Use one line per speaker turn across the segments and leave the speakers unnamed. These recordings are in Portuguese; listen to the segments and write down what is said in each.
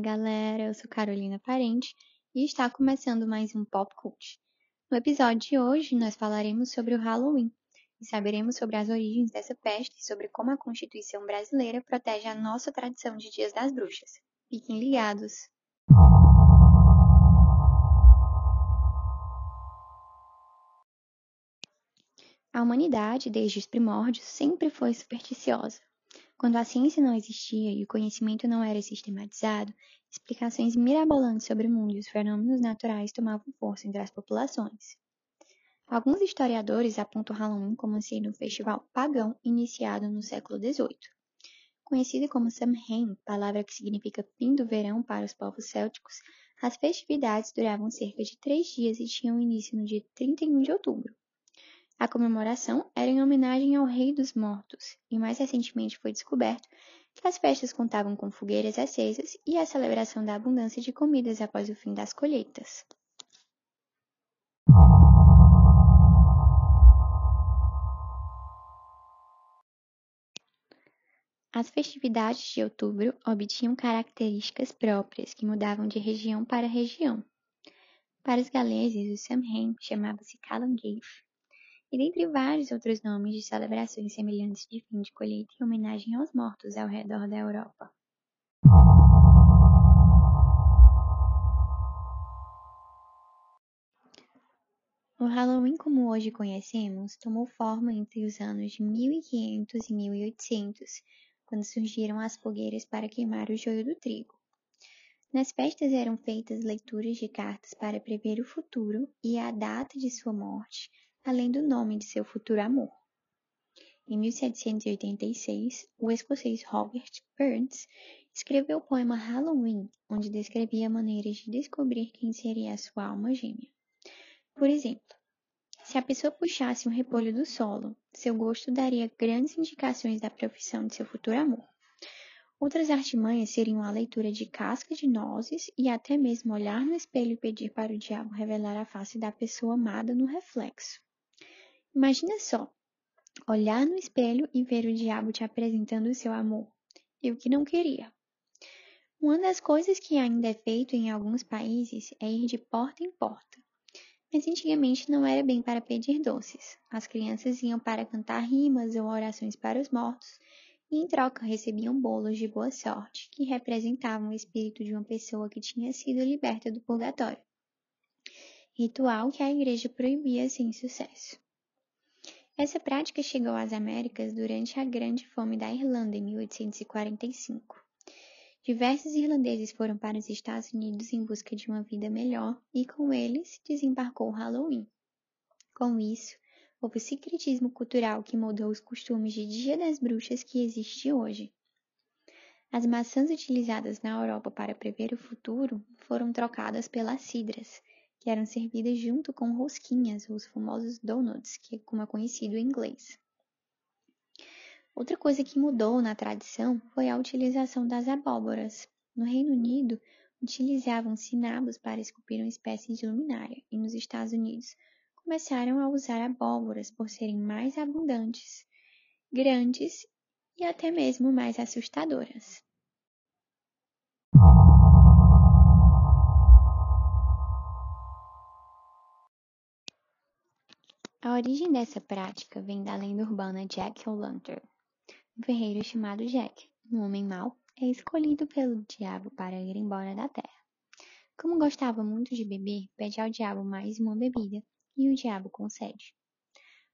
galera, eu sou Carolina Parente e está começando mais um Pop Cult. No episódio de hoje, nós falaremos sobre o Halloween e saberemos sobre as origens dessa peste e sobre como a Constituição brasileira protege a nossa tradição de Dias das Bruxas. Fiquem ligados! A humanidade, desde os primórdios, sempre foi supersticiosa. Quando a ciência não existia e o conhecimento não era sistematizado, explicações mirabolantes sobre o mundo e os fenômenos naturais tomavam força entre as populações. Alguns historiadores apontam Halloween como sendo um festival pagão iniciado no século XVIII. Conhecida como Samhain, palavra que significa fim do verão para os povos célticos, as festividades duravam cerca de três dias e tinham início no dia 31 de outubro. A comemoração era em homenagem ao Rei dos Mortos, e mais recentemente foi descoberto que as festas contavam com fogueiras acesas e a celebração da abundância de comidas após o fim das colheitas. As festividades de outubro obtinham características próprias que mudavam de região para região. Para os galeses, o Samhain chamava-se Calangafe, e dentre vários outros nomes de celebrações semelhantes de fim de colheita em homenagem aos mortos ao redor da Europa. O Halloween como hoje conhecemos tomou forma entre os anos de 1500 e 1800, quando surgiram as fogueiras para queimar o joio do trigo. Nas festas eram feitas leituras de cartas para prever o futuro e a data de sua morte, além do nome de seu futuro amor. Em 1786, o escocês Robert Burns escreveu o poema Halloween, onde descrevia maneiras de descobrir quem seria a sua alma gêmea. Por exemplo, se a pessoa puxasse um repolho do solo, seu gosto daria grandes indicações da profissão de seu futuro amor. Outras artimanhas seriam a leitura de casca de nozes e até mesmo olhar no espelho e pedir para o diabo revelar a face da pessoa amada no reflexo. Imagina só, olhar no espelho e ver o diabo te apresentando o seu amor. Eu que não queria. Uma das coisas que ainda é feito em alguns países é ir de porta em porta. Mas antigamente não era bem para pedir doces. As crianças iam para cantar rimas ou orações para os mortos e em troca recebiam bolos de boa sorte, que representavam o espírito de uma pessoa que tinha sido liberta do purgatório. Ritual que a igreja proibia sem sucesso. Essa prática chegou às Américas durante a Grande Fome da Irlanda em 1845. Diversos irlandeses foram para os Estados Unidos em busca de uma vida melhor e com eles desembarcou o Halloween. Com isso, houve secretismo cultural que moldou os costumes de Dia das Bruxas que existe hoje. As maçãs utilizadas na Europa para prever o futuro foram trocadas pelas cidras, que eram servidas junto com rosquinhas, os famosos donuts, que é como é conhecido em inglês. Outra coisa que mudou na tradição foi a utilização das abóboras. No Reino Unido, utilizavam-se nabos para esculpir uma espécie de luminária, e nos Estados Unidos começaram a usar abóboras por serem mais abundantes, grandes e até mesmo mais assustadoras. Origem dessa prática vem da lenda urbana Jack O'Lantern. Um ferreiro chamado Jack, um homem mau, é escolhido pelo diabo para ir embora da terra. Como gostava muito de beber, pede ao diabo mais uma bebida e o diabo concede.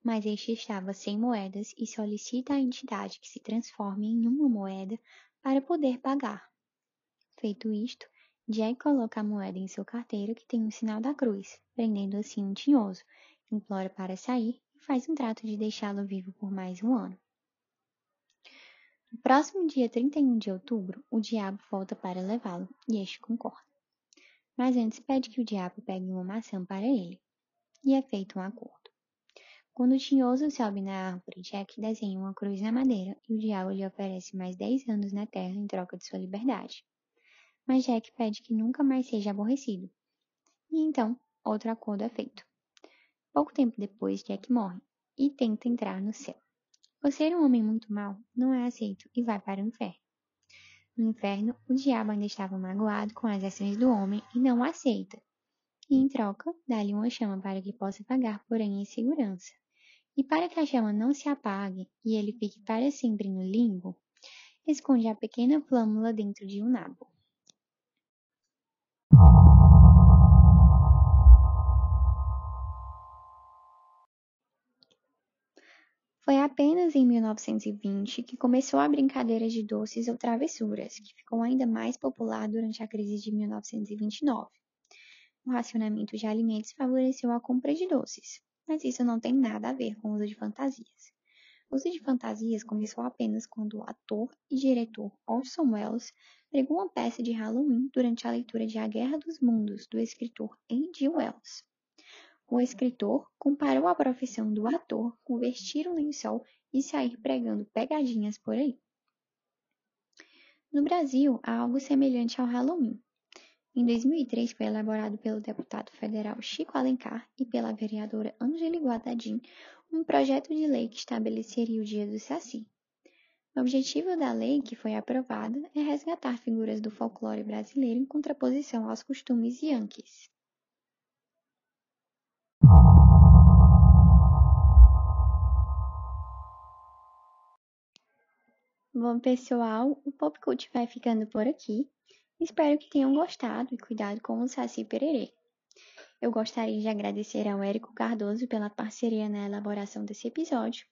Mas este estava sem moedas e solicita à entidade que se transforme em uma moeda para poder pagar. Feito isto, Jack coloca a moeda em seu carteiro que tem o sinal da cruz, prendendo assim um tinhoso, implora para sair e faz um trato de deixá-lo vivo por mais um ano. No próximo dia 31 de outubro, o diabo volta para levá-lo e este concorda. Mas antes pede que o diabo pegue uma maçã para ele. E é feito um acordo. Quando o tinhoso sobe na árvore, Jack desenha uma cruz na madeira e o diabo lhe oferece mais 10 anos na terra em troca de sua liberdade. Mas Jack pede que nunca mais seja aborrecido. E então, outro acordo é feito. Pouco tempo depois, Jack morre e tenta entrar no céu. Por ser um homem muito mau, não é aceito e vai para o inferno. No inferno, o diabo ainda estava magoado com as ações do homem e não aceita. E, em troca, dá-lhe uma chama para que possa pagar, porém em segurança. E para que a chama não se apague e ele fique para sempre no limbo, esconde a pequena flâmula dentro de um nabo. Apenas em 1920 que começou a brincadeira de doces ou travessuras, que ficou ainda mais popular durante a crise de 1929. O racionamento de alimentos favoreceu a compra de doces, mas isso não tem nada a ver com o uso de fantasias. O uso de fantasias começou apenas quando o ator e diretor Orson Welles pregou uma peça de Halloween durante a leitura de A Guerra dos Mundos, do escritor H.G. Wells. O escritor comparou a profissão do ator com vestir um lençol e sair pregando pegadinhas por aí. No Brasil, há algo semelhante ao Halloween. Em 2003, foi elaborado pelo deputado federal Chico Alencar e pela vereadora Angeli Guadadim um projeto de lei que estabeleceria o Dia do Saci. O objetivo da lei, que foi aprovada, é resgatar figuras do folclore brasileiro em contraposição aos costumes yankees. Bom, pessoal, o Pop vai ficando por aqui. Espero que tenham gostado e cuidado com o Saci Pererê. Eu gostaria de agradecer ao Érico Cardoso pela parceria na elaboração desse episódio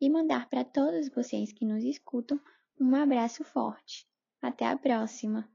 e mandar para todos vocês que nos escutam um abraço forte. Até a próxima!